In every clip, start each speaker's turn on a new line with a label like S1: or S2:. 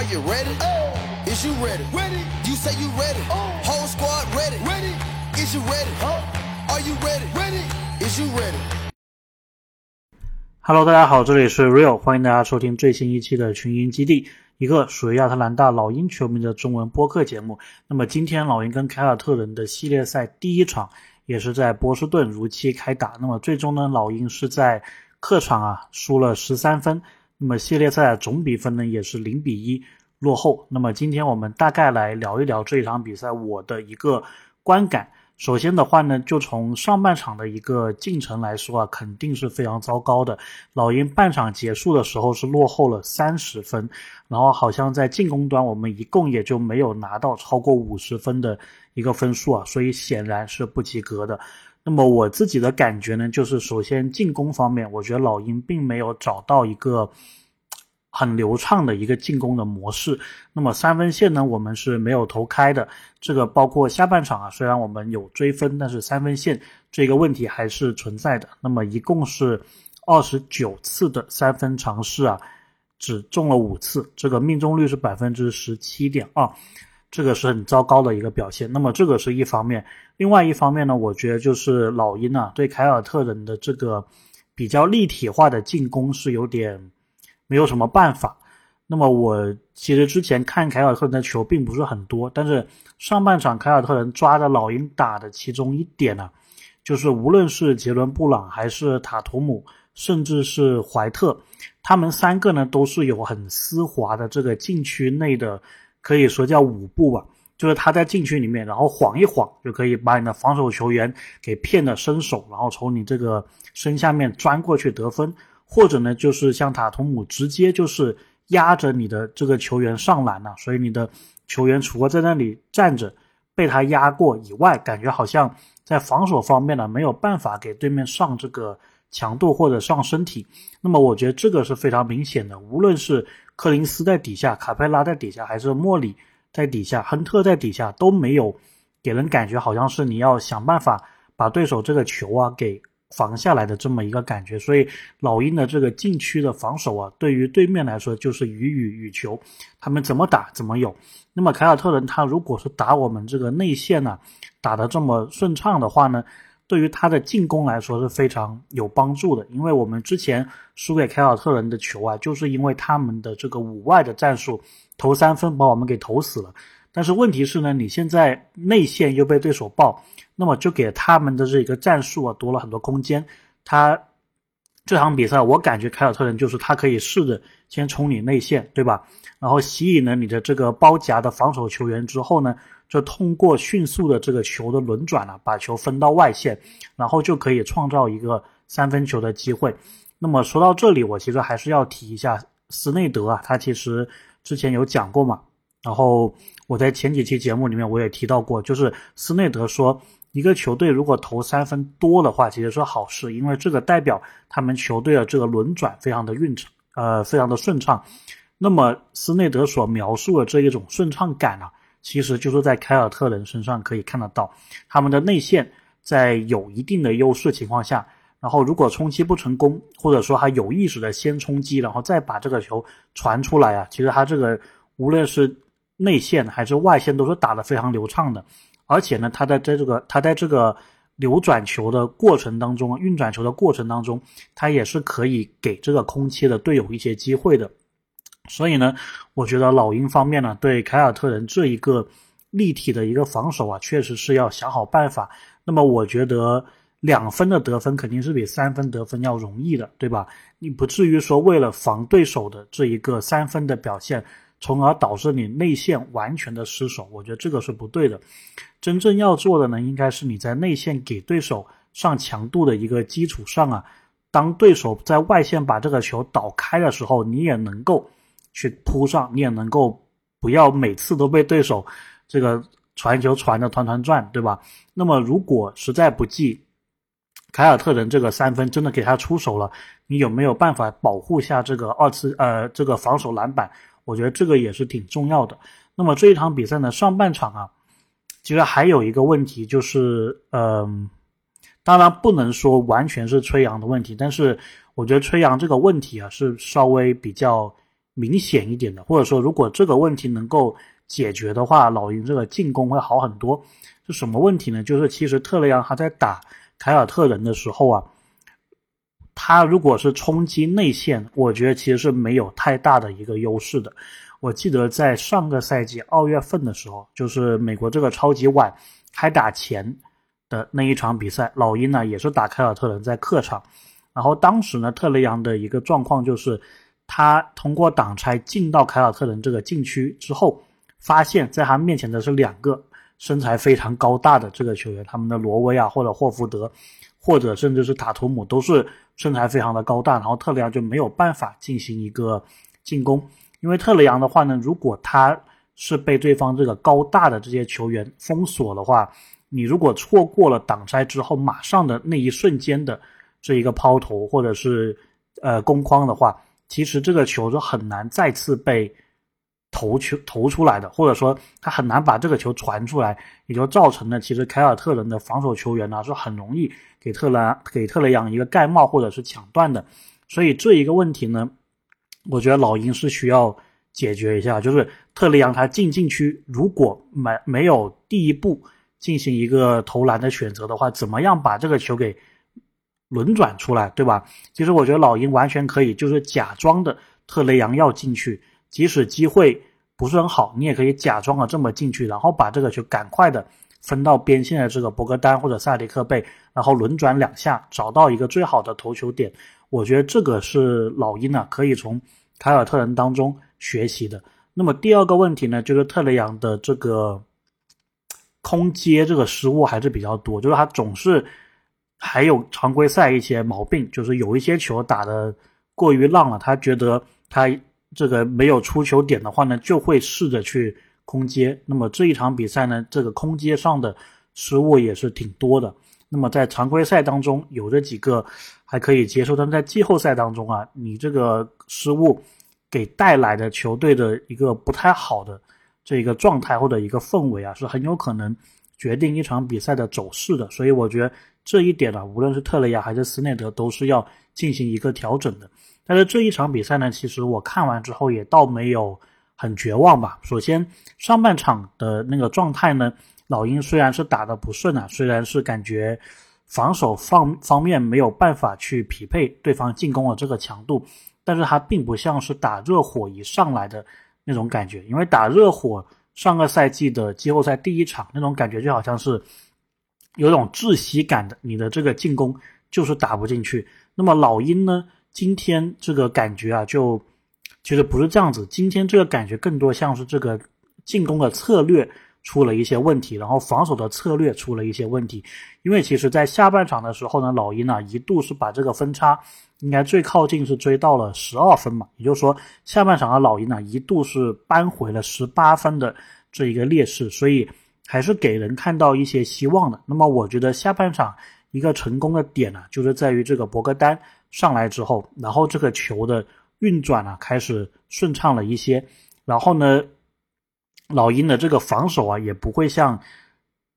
S1: Are you ready? Oh. Is you ready? Ready. You say you ready. Oh. Whole squad ready. Ready. Is you ready? Oh. Are you ready? Ready. Is you ready?
S2: Hello，大家好，这里是 Real，欢迎大家收听最新一期的群英基地，一个属于亚特兰大老鹰球迷的中文播客节目。那么今天老鹰跟凯尔特人的系列赛第一场也是在波士顿如期开打。那么最终呢，老鹰是在客场啊输了十三分。那么系列赛总比分呢也是零比一落后。那么今天我们大概来聊一聊这一场比赛我的一个观感。首先的话呢，就从上半场的一个进程来说啊，肯定是非常糟糕的。老鹰半场结束的时候是落后了三十分，然后好像在进攻端我们一共也就没有拿到超过五十分的一个分数啊，所以显然是不及格的。那么我自己的感觉呢，就是首先进攻方面，我觉得老鹰并没有找到一个很流畅的一个进攻的模式。那么三分线呢，我们是没有投开的。这个包括下半场啊，虽然我们有追分，但是三分线这个问题还是存在的。那么一共是二十九次的三分尝试啊，只中了五次，这个命中率是百分之十七点二。这个是很糟糕的一个表现。那么这个是一方面，另外一方面呢，我觉得就是老鹰啊对凯尔特人的这个比较立体化的进攻是有点没有什么办法。那么我其实之前看凯尔特人的球并不是很多，但是上半场凯尔特人抓着老鹰打的其中一点呢，就是无论是杰伦布朗还是塔图姆，甚至是怀特，他们三个呢都是有很丝滑的这个禁区内的。可以说叫舞步吧，就是他在禁区里面，然后晃一晃就可以把你的防守球员给骗的伸手，然后从你这个身下面钻过去得分，或者呢就是像塔图姆直接就是压着你的这个球员上篮了，所以你的球员除了在那里站着被他压过以外，感觉好像在防守方面呢没有办法给对面上这个强度或者上身体。那么我觉得这个是非常明显的，无论是。柯林斯在底下，卡佩拉在底下，还是莫里在底下，亨特在底下，都没有给人感觉好像是你要想办法把对手这个球啊给防下来的这么一个感觉。所以老鹰的这个禁区的防守啊，对于对面来说就是予予予求，他们怎么打怎么有。那么凯尔特人他如果是打我们这个内线呢，打得这么顺畅的话呢？对于他的进攻来说是非常有帮助的，因为我们之前输给凯尔特人的球啊，就是因为他们的这个五外的战术投三分把我们给投死了。但是问题是呢，你现在内线又被对手爆，那么就给他们的这个战术啊多了很多空间。他这场比赛我感觉凯尔特人就是他可以试着先冲你内线，对吧？然后吸引了你的这个包夹的防守球员之后呢？就通过迅速的这个球的轮转啊，把球分到外线，然后就可以创造一个三分球的机会。那么说到这里，我其实还是要提一下斯内德啊，他其实之前有讲过嘛。然后我在前几期节目里面我也提到过，就是斯内德说，一个球队如果投三分多的话，其实是好事，因为这个代表他们球队的这个轮转非常的运畅，呃，非常的顺畅。那么斯内德所描述的这一种顺畅感啊。其实就是在凯尔特人身上可以看得到，他们的内线在有一定的优势情况下，然后如果冲击不成功，或者说他有意识的先冲击，然后再把这个球传出来啊，其实他这个无论是内线还是外线都是打得非常流畅的，而且呢，他在在这个他在这个流转球的过程当中，运转球的过程当中，他也是可以给这个空切的队友一些机会的。所以呢，我觉得老鹰方面呢，对凯尔特人这一个立体的一个防守啊，确实是要想好办法。那么，我觉得两分的得分肯定是比三分得分要容易的，对吧？你不至于说为了防对手的这一个三分的表现，从而导致你内线完全的失守。我觉得这个是不对的。真正要做的呢，应该是你在内线给对手上强度的一个基础上啊，当对手在外线把这个球倒开的时候，你也能够。去扑上，你也能够不要每次都被对手这个传球传的团团转，对吧？那么如果实在不济，凯尔特人这个三分真的给他出手了，你有没有办法保护下这个二次呃这个防守篮板？我觉得这个也是挺重要的。那么这一场比赛呢，上半场啊，其实还有一个问题就是，嗯，当然不能说完全是吹杨的问题，但是我觉得吹杨这个问题啊是稍微比较。明显一点的，或者说如果这个问题能够解决的话，老鹰这个进攻会好很多。是什么问题呢？就是其实特雷杨他在打凯尔特人的时候啊，他如果是冲击内线，我觉得其实是没有太大的一个优势的。我记得在上个赛季二月份的时候，就是美国这个超级碗开打前的那一场比赛，老鹰呢也是打凯尔特人，在客场。然后当时呢，特雷杨的一个状况就是，他通过挡拆进到凯尔特人这个禁区之后，发现在他面前的是两个身材非常高大的这个球员，他们的罗威啊，或者霍福德，或者甚至是塔图姆，都是身材非常的高大。然后特雷杨就没有办法进行一个进攻，因为特雷杨的话呢，如果他是被对方这个高大的这些球员封锁的话，你如果错过了挡拆之后马上的那一瞬间的。这一个抛投或者是呃攻框的话，其实这个球是很难再次被投球投出来的，或者说他很难把这个球传出来，也就造成了其实凯尔特人的防守球员呢是很容易给特兰给特雷杨一个盖帽或者是抢断的，所以这一个问题呢，我觉得老鹰是需要解决一下，就是特雷杨他进禁区如果没没有第一步进行一个投篮的选择的话，怎么样把这个球给。轮转出来，对吧？其实我觉得老鹰完全可以，就是假装的特雷杨要进去，即使机会不是很好，你也可以假装的这么进去，然后把这个球赶快的分到边线的这个博格丹或者萨迪克贝，然后轮转两下，找到一个最好的投球点。我觉得这个是老鹰呢可以从凯尔特人当中学习的。那么第二个问题呢，就是特雷杨的这个空接这个失误还是比较多，就是他总是。还有常规赛一些毛病，就是有一些球打的过于浪了，他觉得他这个没有出球点的话呢，就会试着去空接。那么这一场比赛呢，这个空接上的失误也是挺多的。那么在常规赛当中有这几个还可以接受，但在季后赛当中啊，你这个失误给带来的球队的一个不太好的这个状态或者一个氛围啊，是很有可能决定一场比赛的走势的。所以我觉得。这一点呢，无论是特雷亚还是斯内德，都是要进行一个调整的。但是这一场比赛呢，其实我看完之后也倒没有很绝望吧。首先，上半场的那个状态呢，老鹰虽然是打得不顺啊，虽然是感觉防守方方面没有办法去匹配对方进攻的这个强度，但是它并不像是打热火一上来的那种感觉，因为打热火上个赛季的季后赛第一场那种感觉就好像是。有种窒息感的，你的这个进攻就是打不进去。那么老鹰呢？今天这个感觉啊，就其实不是这样子。今天这个感觉更多像是这个进攻的策略出了一些问题，然后防守的策略出了一些问题。因为其实，在下半场的时候呢，老鹰呢一度是把这个分差应该最靠近是追到了十二分嘛，也就是说，下半场的老鹰呢一度是扳回了十八分的这一个劣势，所以。还是给人看到一些希望的。那么，我觉得下半场一个成功的点呢，就是在于这个博格丹上来之后，然后这个球的运转呢开始顺畅了一些。然后呢，老鹰的这个防守啊，也不会像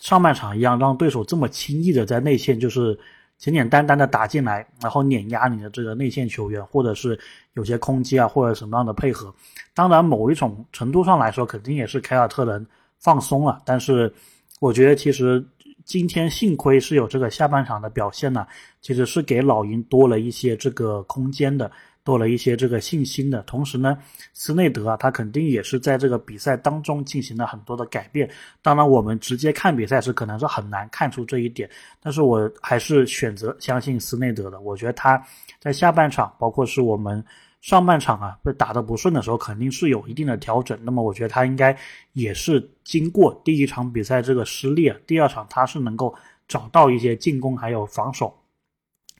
S2: 上半场一样让对手这么轻易的在内线就是简简单单的打进来，然后碾压你的这个内线球员，或者是有些空接啊，或者什么样的配合。当然，某一种程度上来说，肯定也是凯尔特人。放松了，但是我觉得其实今天幸亏是有这个下半场的表现呢，其实是给老鹰多了一些这个空间的，多了一些这个信心的。同时呢，斯内德啊，他肯定也是在这个比赛当中进行了很多的改变。当然，我们直接看比赛时可能是很难看出这一点，但是我还是选择相信斯内德的。我觉得他在下半场，包括是我们。上半场啊，被打得不顺的时候，肯定是有一定的调整。那么，我觉得他应该也是经过第一场比赛这个失利啊，第二场他是能够找到一些进攻还有防守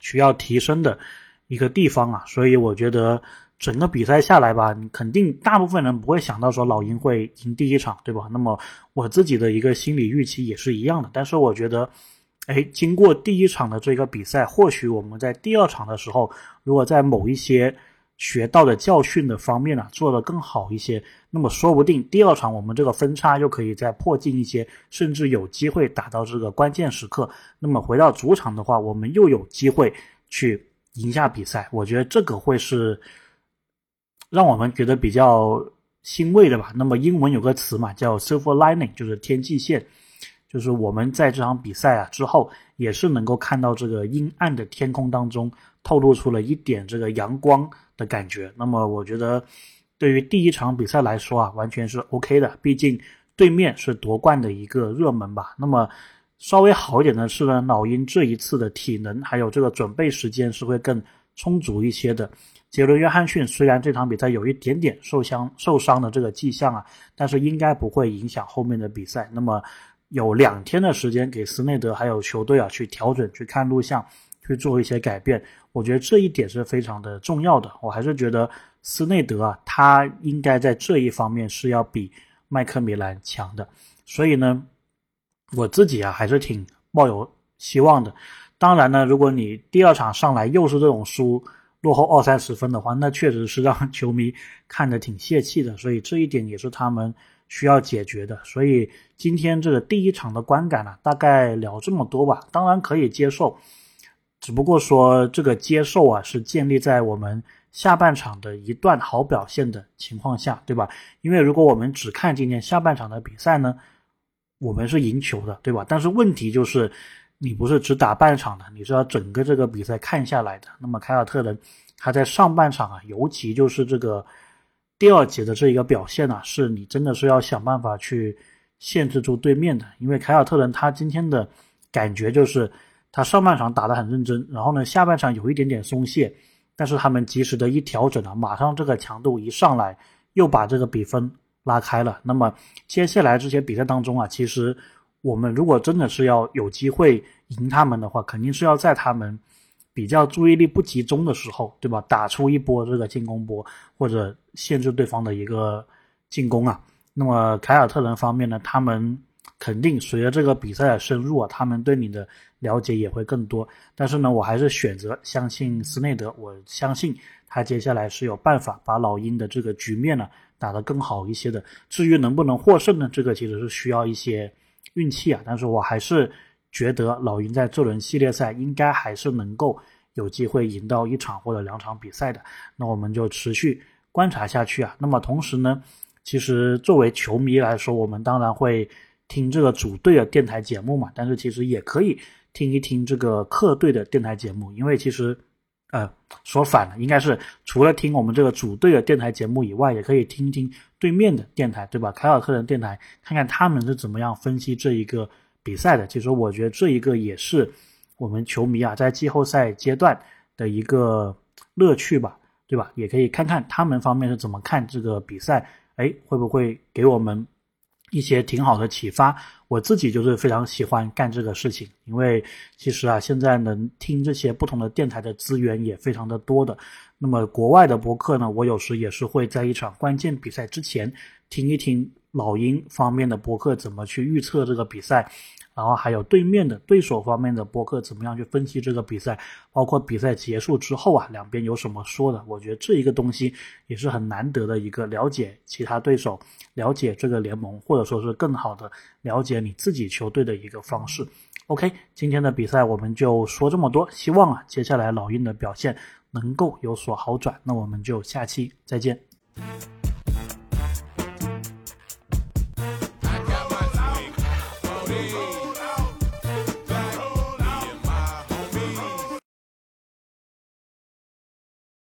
S2: 需要提升的一个地方啊。所以，我觉得整个比赛下来吧，你肯定大部分人不会想到说老鹰会赢第一场，对吧？那么我自己的一个心理预期也是一样的。但是，我觉得，哎，经过第一场的这个比赛，或许我们在第二场的时候，如果在某一些学到的教训的方面呢，做得更好一些，那么说不定第二场我们这个分差就可以再破近一些，甚至有机会打到这个关键时刻。那么回到主场的话，我们又有机会去赢下比赛。我觉得这个会是让我们觉得比较欣慰的吧。那么英文有个词嘛，叫 silver lining，就是天际线，就是我们在这场比赛啊之后，也是能够看到这个阴暗的天空当中透露出了一点这个阳光的感觉。那么我觉得，对于第一场比赛来说啊，完全是 OK 的，毕竟对面是夺冠的一个热门吧。那么稍微好一点的是呢，老鹰这一次的体能还有这个准备时间是会更充足一些的。杰伦·约翰逊虽然这场比赛有一点点受伤受伤的这个迹象啊，但是应该不会影响后面的比赛。那么有两天的时间给斯内德还有球队啊去调整、去看录像、去做一些改变，我觉得这一点是非常的重要的。我还是觉得斯内德啊，他应该在这一方面是要比麦克米兰强的。所以呢，我自己啊还是挺抱有希望的。当然呢，如果你第二场上来又是这种输，落后二三十分的话，那确实是让球迷看得挺泄气的，所以这一点也是他们需要解决的。所以今天这个第一场的观感呢，大概聊这么多吧，当然可以接受，只不过说这个接受啊，是建立在我们下半场的一段好表现的情况下，对吧？因为如果我们只看今天下半场的比赛呢，我们是赢球的，对吧？但是问题就是。你不是只打半场的，你是要整个这个比赛看下来的。那么凯尔特人他在上半场啊，尤其就是这个第二节的这一个表现啊，是你真的是要想办法去限制住对面的。因为凯尔特人他今天的感觉就是他上半场打得很认真，然后呢下半场有一点点松懈，但是他们及时的一调整啊，马上这个强度一上来，又把这个比分拉开了。那么接下来这些比赛当中啊，其实。我们如果真的是要有机会赢他们的话，肯定是要在他们比较注意力不集中的时候，对吧？打出一波这个进攻波，或者限制对方的一个进攻啊。那么凯尔特人方面呢，他们肯定随着这个比赛的深入啊，他们对你的了解也会更多。但是呢，我还是选择相信斯内德，我相信他接下来是有办法把老鹰的这个局面呢打得更好一些的。至于能不能获胜呢，这个其实是需要一些。运气啊，但是我还是觉得老鹰在这轮系列赛应该还是能够有机会赢到一场或者两场比赛的。那我们就持续观察下去啊。那么同时呢，其实作为球迷来说，我们当然会听这个主队的电台节目嘛，但是其实也可以听一听这个客队的电台节目，因为其实。呃，说反了，应该是除了听我们这个主队的电台节目以外，也可以听听对面的电台，对吧？凯尔特人电台，看看他们是怎么样分析这一个比赛的。其实我觉得这一个也是我们球迷啊，在季后赛阶段的一个乐趣吧，对吧？也可以看看他们方面是怎么看这个比赛，哎，会不会给我们？一些挺好的启发，我自己就是非常喜欢干这个事情，因为其实啊，现在能听这些不同的电台的资源也非常的多的。那么国外的博客呢，我有时也是会在一场关键比赛之前听一听老鹰方面的博客怎么去预测这个比赛。然后还有对面的对手方面的博客怎么样去分析这个比赛，包括比赛结束之后啊，两边有什么说的？我觉得这一个东西也是很难得的一个了解其他对手、了解这个联盟，或者说是更好的了解你自己球队的一个方式。OK，今天的比赛我们就说这么多，希望啊接下来老鹰的表现能够有所好转。那我们就下期再见。